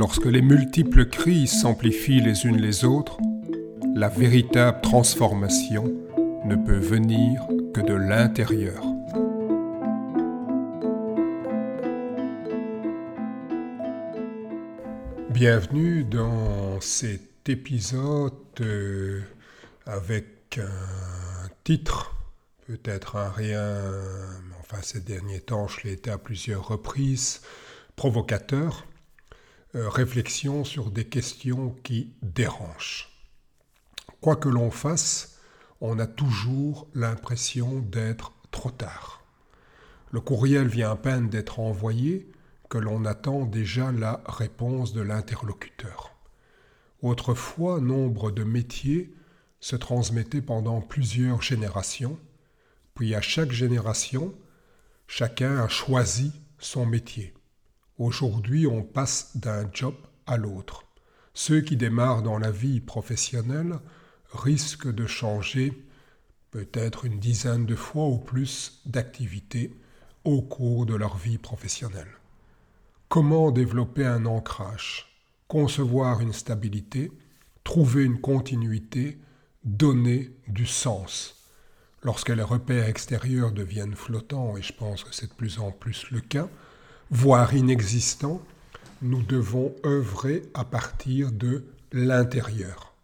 Lorsque les multiples crises s'amplifient les unes les autres, la véritable transformation ne peut venir que de l'intérieur. Bienvenue dans cet épisode euh, avec un titre, peut-être un rien, enfin ces derniers temps je l'ai été à plusieurs reprises, provocateur, réflexion sur des questions qui dérangent. Quoi que l'on fasse, on a toujours l'impression d'être trop tard. Le courriel vient à peine d'être envoyé que l'on attend déjà la réponse de l'interlocuteur. Autrefois, nombre de métiers se transmettaient pendant plusieurs générations, puis à chaque génération, chacun a choisi son métier. Aujourd'hui, on passe d'un job à l'autre. Ceux qui démarrent dans la vie professionnelle risquent de changer peut-être une dizaine de fois ou plus d'activités au cours de leur vie professionnelle. Comment développer un ancrage, concevoir une stabilité, trouver une continuité, donner du sens? Lorsque les repères extérieurs deviennent flottants, et je pense que c'est de plus en plus le cas, voire inexistant, nous devons œuvrer à partir de l'intérieur.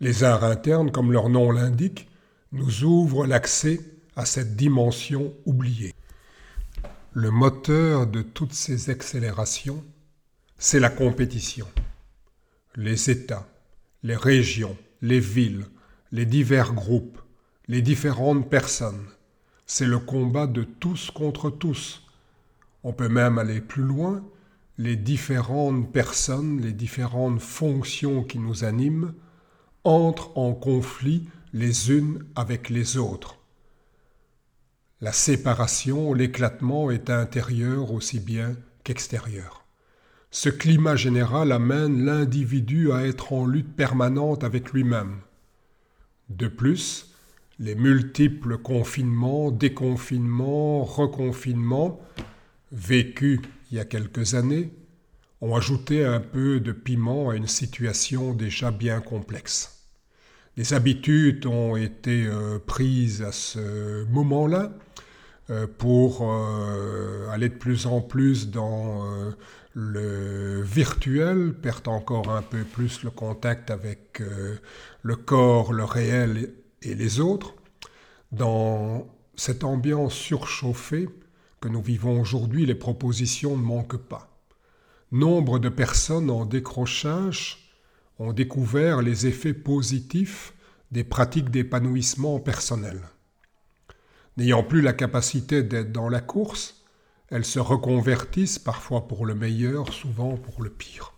Les arts internes, comme leur nom l'indique, nous ouvrent l'accès à cette dimension oubliée. Le moteur de toutes ces accélérations, c'est la compétition. Les États, les régions, les villes, les divers groupes, les différentes personnes, c'est le combat de tous contre tous, on peut même aller plus loin, les différentes personnes, les différentes fonctions qui nous animent entrent en conflit les unes avec les autres. La séparation, l'éclatement est intérieur aussi bien qu'extérieur. Ce climat général amène l'individu à être en lutte permanente avec lui-même. De plus, les multiples confinements, déconfinements, reconfinements vécus il y a quelques années ont ajouté un peu de piment à une situation déjà bien complexe. Des habitudes ont été euh, prises à ce moment-là euh, pour euh, aller de plus en plus dans le virtuel, perdre encore un peu plus le contact avec le corps, le réel et les autres. Dans cette ambiance surchauffée, que nous vivons aujourd'hui, les propositions ne manquent pas. Nombre de personnes en décrochage ont découvert les effets positifs des pratiques d'épanouissement personnel. N'ayant plus la capacité d'être dans la course, elles se reconvertissent parfois pour le meilleur, souvent pour le pire.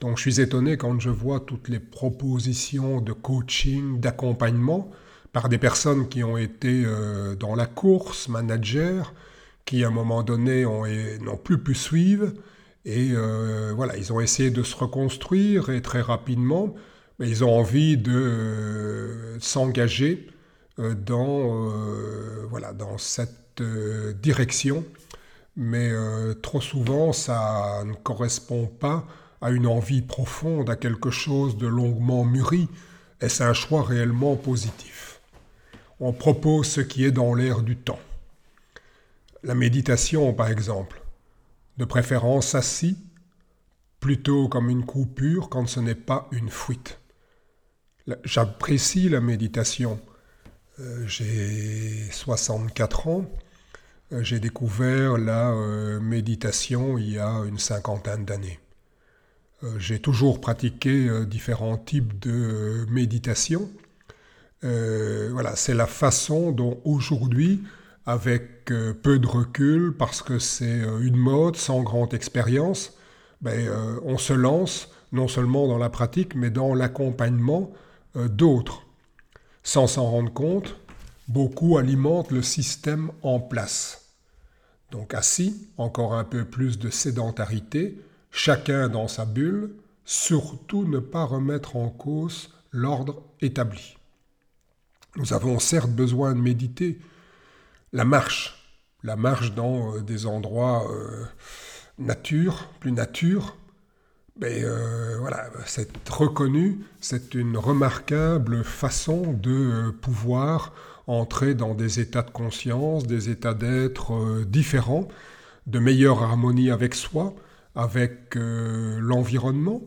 Donc je suis étonné quand je vois toutes les propositions de coaching, d'accompagnement par des personnes qui ont été euh, dans la course, managers, qui à un moment donné n'ont plus pu suivre. Et euh, voilà, ils ont essayé de se reconstruire et très rapidement, mais ils ont envie de euh, s'engager euh, dans, voilà, dans cette direction. Mais trop souvent, ça ne correspond pas à une envie profonde, à quelque chose de longuement mûri. Et c'est un choix réellement positif? On propose ce qui est dans l'air du temps. La méditation, par exemple, de préférence assis, plutôt comme une coupure quand ce n'est pas une fuite. J'apprécie la méditation. Euh, j'ai 64 ans. Euh, j'ai découvert la euh, méditation il y a une cinquantaine d'années. J'ai toujours pratiqué différents types de méditation. voilà, c'est la façon dont aujourd'hui avec euh, peu de recul, parce que c'est euh, une mode, sans grande expérience, ben, euh, on se lance non seulement dans la pratique, mais dans l'accompagnement d'autres. Sans s'en rendre compte, beaucoup alimentent le système en place. Donc assis, encore un peu plus de sédentarité, chacun dans sa bulle, surtout ne pas remettre en cause l'ordre établi. Nous avons certes besoin de méditer, la marche, la marche dans euh, des endroits euh, nature, plus nature, Mais voilà, c'est reconnu, c'est une remarquable façon de pouvoir entrer dans des états de conscience, des états d'être différents, de meilleure harmonie avec soi, avec l'environnement,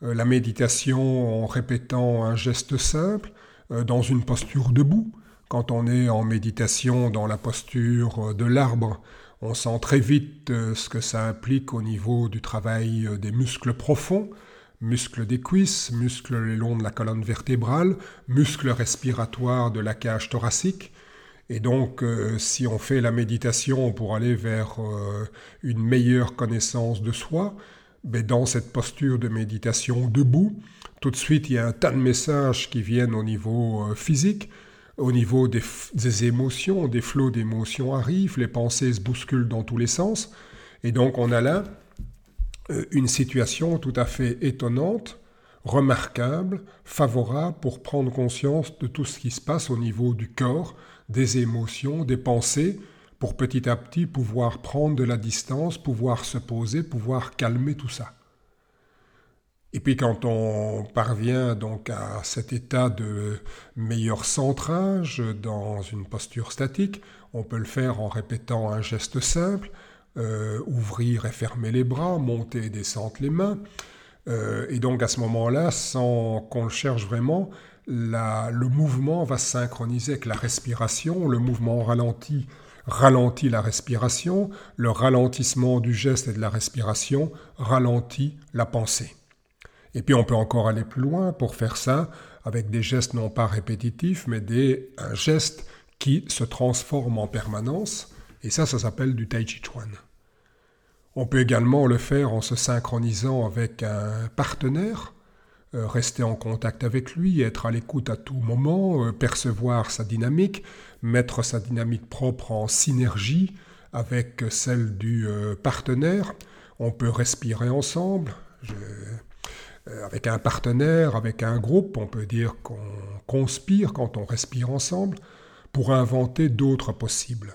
la méditation en répétant un geste simple, dans une posture debout, quand on est en méditation dans la posture de l'arbre, on sent très vite euh, ce que ça implique au niveau du travail euh, des muscles profonds, muscles des cuisses, muscles le long de la colonne vertébrale, muscles respiratoires de la cage thoracique. Et donc, euh, si on fait la méditation pour aller vers une meilleure connaissance de soi, ben dans cette posture de méditation debout, tout de suite, il y a un tas de messages qui viennent au niveau physique, au niveau des, émotions, des flots d'émotions arrivent, les pensées se bousculent dans tous les sens, et donc on a là euh, une situation tout à fait étonnante, remarquable, favorable pour prendre conscience de tout ce qui se passe au niveau du corps, des émotions, des pensées, pour petit à petit pouvoir prendre de la distance, pouvoir se poser, pouvoir calmer tout ça. Et puis quand on parvient donc à cet état de meilleur centrage dans une posture statique, on peut le faire en répétant un geste simple, euh, ouvrir et fermer les bras, monter et descendre les mains. Euh, et donc à ce moment-là, sans qu'on le cherche vraiment, le mouvement va se synchroniser avec la respiration, le mouvement ralenti ralentit la respiration, le ralentissement du geste et de la respiration ralentit la pensée. Et puis on peut encore aller plus loin pour faire ça avec des gestes non pas répétitifs, mais des, un geste qui se transforme en permanence. Et ça, ça s'appelle du Tai Chi Chuan. On peut également le faire en se synchronisant avec un partenaire, euh, rester en contact avec lui, être à l'écoute à tout moment, euh, percevoir sa dynamique, mettre sa dynamique propre en synergie avec celle du euh, partenaire. On peut respirer ensemble. Avec un partenaire, avec un groupe, on peut dire qu'on conspire quand on respire ensemble pour inventer d'autres possibles.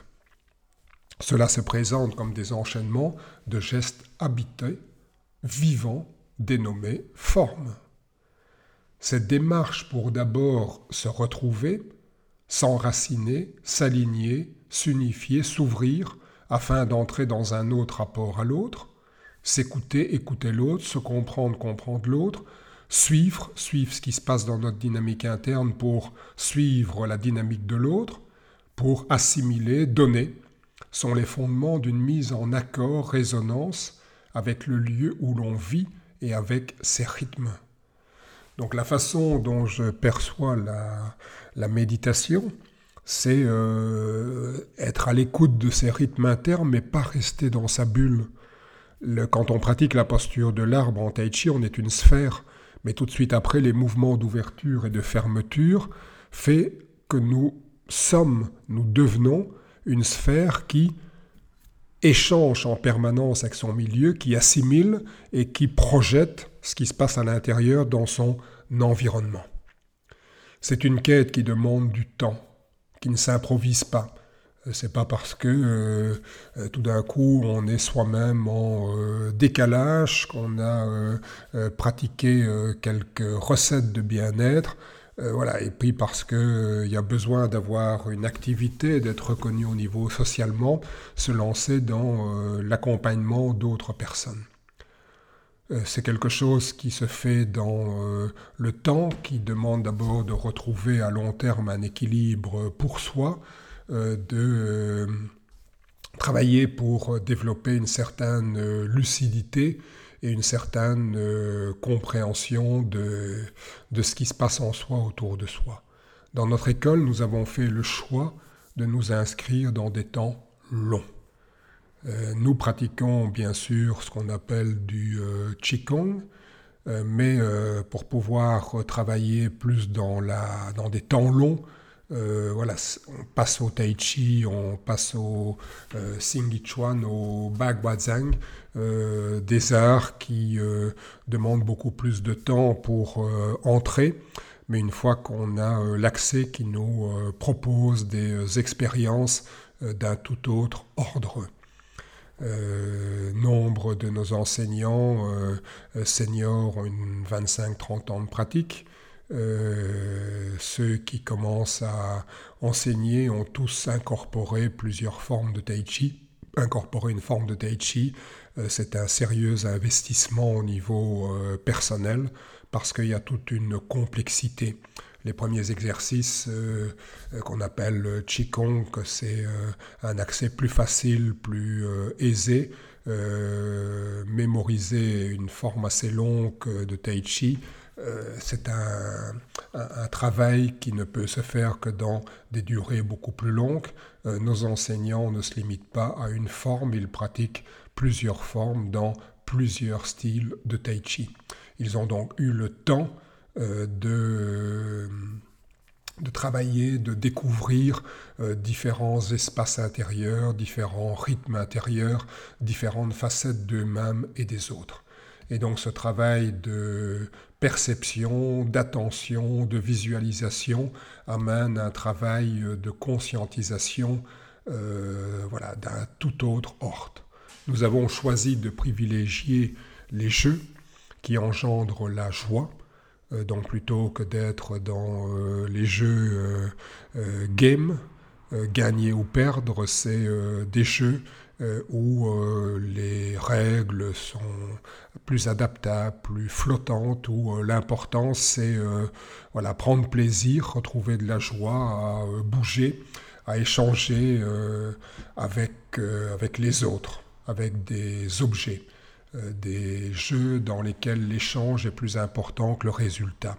Cela se présente comme des enchaînements de gestes habités, vivants, dénommés formes. Cette démarche pour d'abord se retrouver, s'enraciner, s'aligner, s'unifier, s'ouvrir, afin d'entrer dans un autre rapport à l'autre, s'écouter, écouter l'autre, se comprendre, comprendre l'autre, suivre, suivre ce qui se passe dans notre dynamique interne pour suivre la dynamique de l'autre, pour assimiler, donner, sont les fondements d'une mise en accord, résonance avec le lieu où l'on vit et avec ses rythmes. Donc la façon dont je perçois la, méditation, c'est euh, être à l'écoute de ses rythmes internes, mais pas rester dans sa bulle quand on pratique la posture de l'arbre en tai chi, on est une sphère, mais tout de suite après, les mouvements d'ouverture et de fermeture fait que nous sommes, nous devenons une sphère qui échange en permanence avec son milieu, qui assimile et qui projette ce qui se passe à l'intérieur dans son environnement. C'est une quête qui demande du temps, qui ne s'improvise pas. C'est pas parce que euh, euh, tout d'un coup on est soi-même en euh, décalage, qu'on a pratiqué quelques recettes de bien-être, voilà, et puis parce qu'il y a besoin d'avoir une activité, d'être reconnu au niveau socialement, se lancer dans l'accompagnement d'autres personnes. C'est quelque chose qui se fait dans le temps, qui demande d'abord de retrouver à long terme un équilibre pour soi, de euh, travailler pour développer une certaine euh, lucidité et une certaine compréhension de, de ce qui se passe en soi autour de soi. Dans notre école, nous avons fait le choix de nous inscrire dans des temps longs. nous pratiquons bien sûr ce qu'on appelle du Qigong, mais pour pouvoir travailler plus dans, la, dans des temps longs, euh, voilà, on passe au Tai Chi, on passe au euh, Chuan, au Bagwazang, euh, des arts qui euh, demandent beaucoup plus de temps pour entrer, mais une fois qu'on a l'accès qui nous propose des expériences d'un tout autre ordre. nombre de nos enseignants seniors ont une 25-30 ans de pratique. Ceux qui commencent à enseigner ont tous incorporé plusieurs formes de tai chi. Incorporer une forme de tai chi, c'est un sérieux investissement au niveau personnel parce qu'il y a toute une complexité. Les premiers exercices euh, euh, qu'on appelle Qigong, c'est euh, un accès plus facile, plus aisé. mémoriser une forme assez longue de Tai Chi, c'est un, travail qui ne peut se faire que dans des durées beaucoup plus longues. nos enseignants ne se limitent pas à une forme, ils pratiquent plusieurs formes dans plusieurs styles de Tai Chi. Ils ont donc eu le temps euh, de, travailler, de découvrir euh, différents espaces intérieurs, différents rythmes intérieurs, différentes facettes d'eux-mêmes et des autres. Et donc ce travail de perception, d'attention, de visualisation amène un travail de conscientisation euh, voilà, d'un tout autre ordre. Nous avons choisi de privilégier les jeux qui engendre la joie. Euh, donc plutôt que d'être dans euh, les jeux game, gagner ou perdre, c'est des jeux où les règles sont plus adaptables, plus flottantes, où l'important c'est voilà, prendre plaisir, retrouver de la joie, à bouger, à échanger avec, avec les autres, avec des objets. Euh, des jeux dans lesquels l'échange est plus important que le résultat.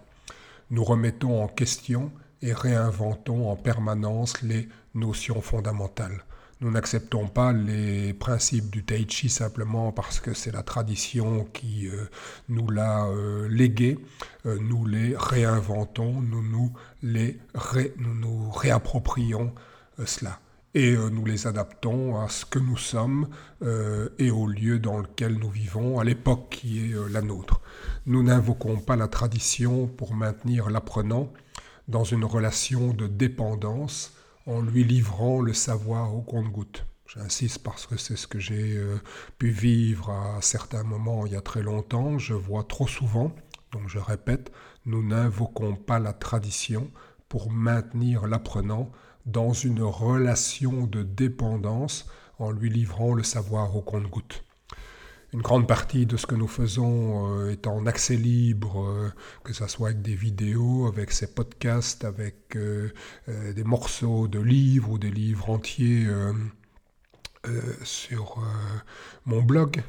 Nous remettons en question et réinventons en permanence les notions fondamentales. Nous n'acceptons pas les principes du Tai Chi simplement parce que c'est la tradition qui euh, nous l'a euh, légué. nous les réinventons, nous nous, les nous, nous réapproprions cela et euh, nous les adaptons à ce que nous sommes euh, et au lieu dans lequel nous vivons, à l'époque qui est euh, la nôtre. Nous n'invoquons pas la tradition pour maintenir l'apprenant dans une relation de dépendance en lui livrant le savoir au compte-goutte. J'insiste parce que c'est ce que j'ai pu vivre à certains moments il y a très longtemps. Je vois trop souvent, donc je répète, nous n'invoquons pas la tradition pour maintenir l'apprenant dans une relation de dépendance en lui livrant le savoir au compte-goutte. Une grande partie de ce que nous faisons euh, est en accès libre, euh, que ce soit avec des vidéos, avec ces podcasts, avec euh, des morceaux de livres ou des livres entiers sur mon blog.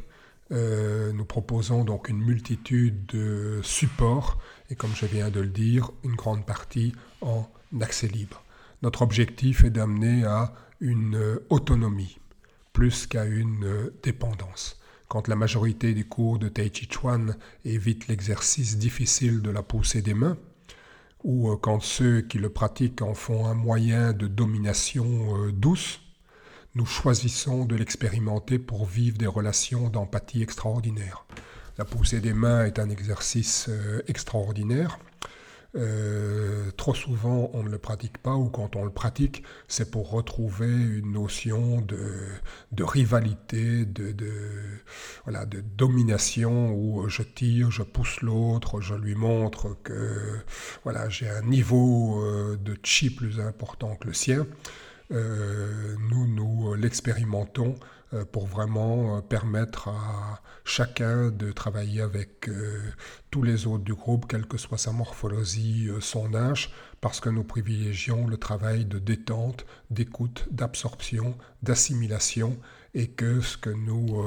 nous proposons donc une multitude de supports et comme je viens de le dire, une grande partie en accès libre. Notre objectif est d'amener à une autonomie plus qu'à une dépendance. Quand la majorité des cours de Tai Chi Chuan évitent l'exercice difficile de la poussée des mains, ou euh, quand ceux qui le pratiquent en font un moyen de domination euh, douce, nous choisissons de l'expérimenter pour vivre des relations d'empathie extraordinaires. La poussée des mains est un exercice euh, extraordinaire euh, trop souvent, on ne le pratique pas, ou quand on le pratique, c'est pour retrouver une notion de, rivalité, de, domination, où je tire, je pousse l'autre, je lui montre que j'ai un niveau euh, de chi plus important que le sien. Euh, nous, nous l'expérimentons euh, pour vraiment euh, permettre à chacun de travailler avec euh, tous les autres du groupe, quelle que soit sa morphologie, son âge, parce que nous privilégions le travail de détente, d'écoute, d'absorption, d'assimilation, et que ce que nous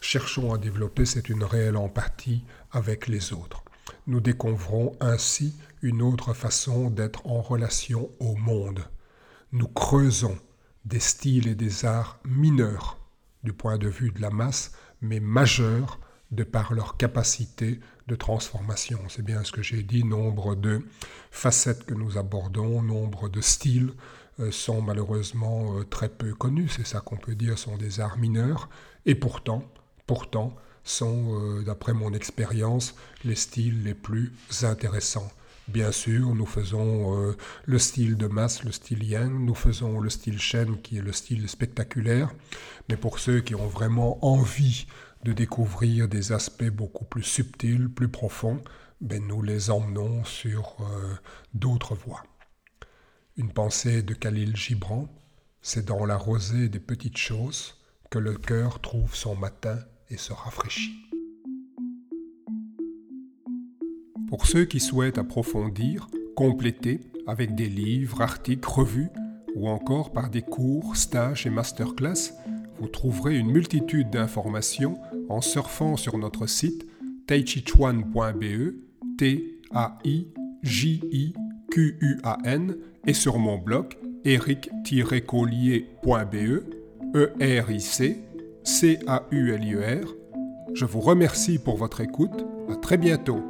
cherchons à développer, c'est une réelle empathie avec les autres. Nous découvrons ainsi une autre façon d'être en relation au monde. Nous creusons des styles et des arts mineurs du point de vue de la masse, mais majeures de par leur capacité de transformation. C'est bien ce que j'ai dit, nombre de facettes que nous abordons, nombre de styles euh, sont malheureusement euh, très peu connus, c'est ça qu'on peut dire, sont des arts mineurs, et pourtant, pourtant, sont, euh, d'après mon expérience, les styles les plus intéressants, Bien sûr, nous faisons euh, le style de masse, le style yang, nous faisons le style Shen qui est le style spectaculaire, mais pour ceux qui ont vraiment envie de découvrir des aspects beaucoup plus subtils, plus profonds, ben nous les emmenons sur euh, d'autres voies. Une pensée de Khalil Gibran, c'est dans la rosée des petites choses que le cœur trouve son matin et se rafraîchit. Pour ceux qui souhaitent approfondir, compléter avec des livres, articles, revues ou encore par des cours, stages et masterclass, vous trouverez une multitude d'informations en surfant sur notre site taichichuan.be, T-A-I-J-I-Q-U-A-N, et sur mon blog eric-collier.be, E-R-I-C, C-A-U-L-I-E-R. Je vous remercie pour votre écoute. À très bientôt.